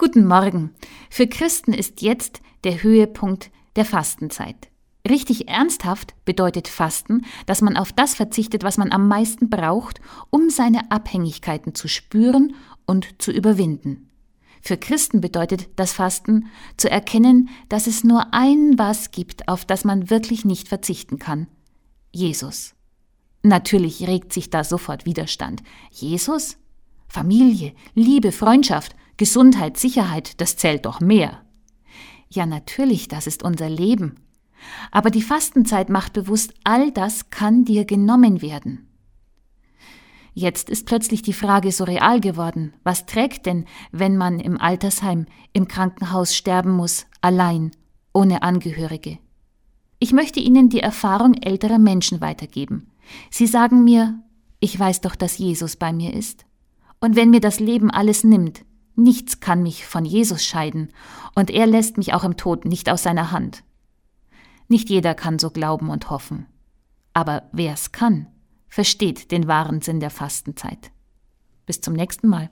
Guten Morgen. Für Christen ist jetzt der Höhepunkt der Fastenzeit. Richtig ernsthaft bedeutet Fasten, dass man auf das verzichtet, was man am meisten braucht, um seine Abhängigkeiten zu spüren und zu überwinden. Für Christen bedeutet das Fasten zu erkennen, dass es nur ein was gibt, auf das man wirklich nicht verzichten kann. Jesus. Natürlich regt sich da sofort Widerstand. Jesus? Familie, Liebe, Freundschaft, Gesundheit, Sicherheit, das zählt doch mehr. Ja, natürlich, das ist unser Leben. Aber die Fastenzeit macht bewusst, all das kann dir genommen werden. Jetzt ist plötzlich die Frage so real geworden, was trägt denn, wenn man im Altersheim, im Krankenhaus sterben muss, allein, ohne Angehörige? Ich möchte Ihnen die Erfahrung älterer Menschen weitergeben. Sie sagen mir, ich weiß doch, dass Jesus bei mir ist. Und wenn mir das Leben alles nimmt, Nichts kann mich von Jesus scheiden, und er lässt mich auch im Tod nicht aus seiner Hand. Nicht jeder kann so glauben und hoffen. Aber wer es kann, versteht den wahren Sinn der Fastenzeit. Bis zum nächsten Mal.